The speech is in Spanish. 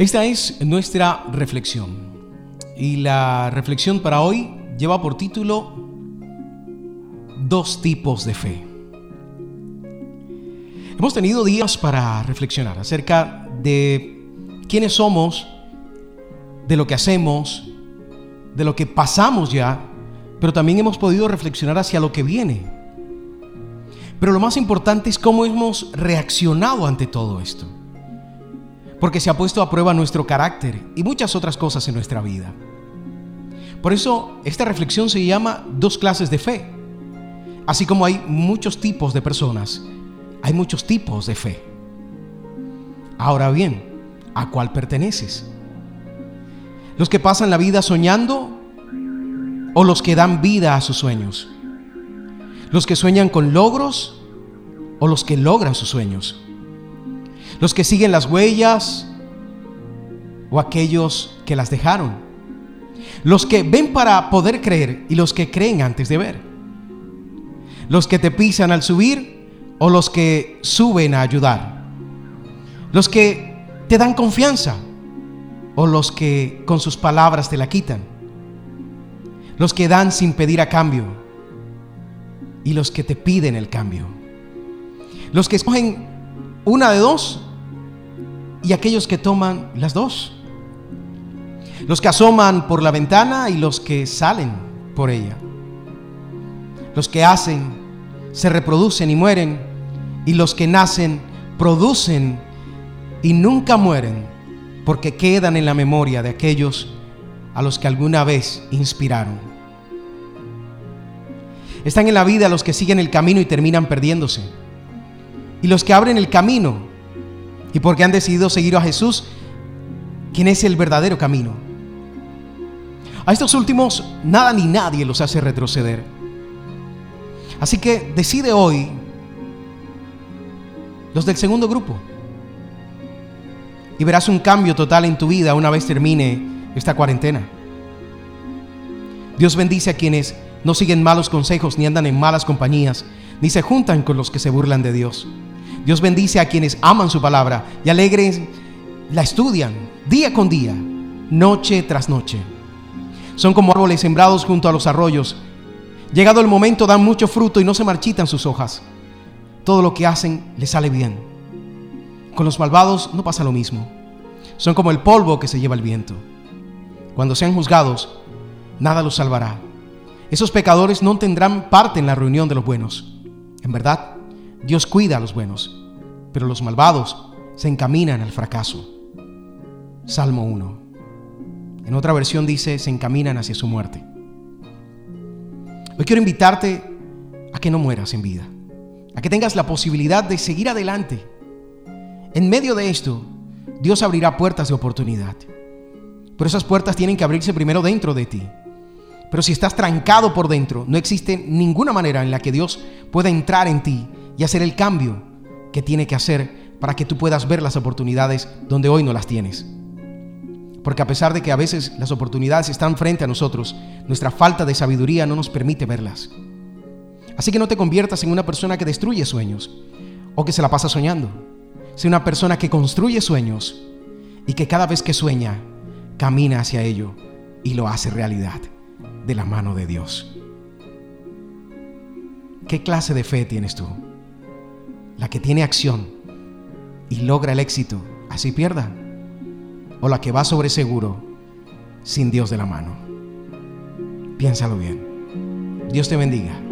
Esta es nuestra reflexión. Y la reflexión para hoy lleva por título Dos tipos de fe. Hemos tenido días para reflexionar acerca de quiénes somos, de lo que hacemos, de lo que pasamos ya, pero también hemos podido reflexionar hacia lo que viene. Pero lo más importante es cómo hemos reaccionado ante todo esto porque se ha puesto a prueba nuestro carácter y muchas otras cosas en nuestra vida. Por eso esta reflexión se llama dos clases de fe. Así como hay muchos tipos de personas, hay muchos tipos de fe. Ahora bien, ¿a cuál perteneces? ¿Los que pasan la vida soñando o los que dan vida a sus sueños? ¿Los que sueñan con logros o los que logran sus sueños? Los que siguen las huellas o aquellos que las dejaron, los que ven para poder creer y los que creen antes de ver, los que te pisan al subir o los que suben a ayudar, los que te dan confianza o los que con sus palabras te la quitan, los que dan sin pedir a cambio y los que te piden el cambio, los que escogen una de dos y aquellos que toman las dos. Los que asoman por la ventana y los que salen por ella. Los que hacen, se reproducen y mueren. Y los que nacen, producen y nunca mueren porque quedan en la memoria de aquellos a los que alguna vez inspiraron. Están en la vida los que siguen el camino y terminan perdiéndose. Y los que abren el camino y porque han decidido seguir a Jesús, quien es el verdadero camino. A estos últimos nada ni nadie los hace retroceder. Así que decide hoy los del segundo grupo. Y verás un cambio total en tu vida una vez termine esta cuarentena. Dios bendice a quienes no siguen malos consejos ni andan en malas compañías, ni se juntan con los que se burlan de Dios. Dios bendice a quienes aman su palabra y alegres la estudian día con día, noche tras noche. Son como árboles sembrados junto a los arroyos. Llegado el momento dan mucho fruto y no se marchitan sus hojas. Todo lo que hacen les sale bien. Con los malvados no pasa lo mismo. Son como el polvo que se lleva el viento. Cuando sean juzgados, nada los salvará. Esos pecadores no tendrán parte en la reunión de los buenos. En verdad, Dios cuida a los buenos, pero los malvados se encaminan al fracaso. Salmo 1. En otra versión dice, se encaminan hacia su muerte. Hoy quiero invitarte a que no mueras en vida, a que tengas la posibilidad de seguir adelante. En medio de esto, Dios abrirá puertas de oportunidad. Pero esas puertas tienen que abrirse primero dentro de ti. Pero si estás trancado por dentro, no existe ninguna manera en la que Dios pueda entrar en ti y hacer el cambio que tiene que hacer para que tú puedas ver las oportunidades donde hoy no las tienes. Porque a pesar de que a veces las oportunidades están frente a nosotros, nuestra falta de sabiduría no nos permite verlas. Así que no te conviertas en una persona que destruye sueños o que se la pasa soñando. Sé una persona que construye sueños y que cada vez que sueña, camina hacia ello y lo hace realidad de la mano de Dios. ¿Qué clase de fe tienes tú? La que tiene acción y logra el éxito, así pierda, o la que va sobre seguro sin Dios de la mano. Piénsalo bien. Dios te bendiga.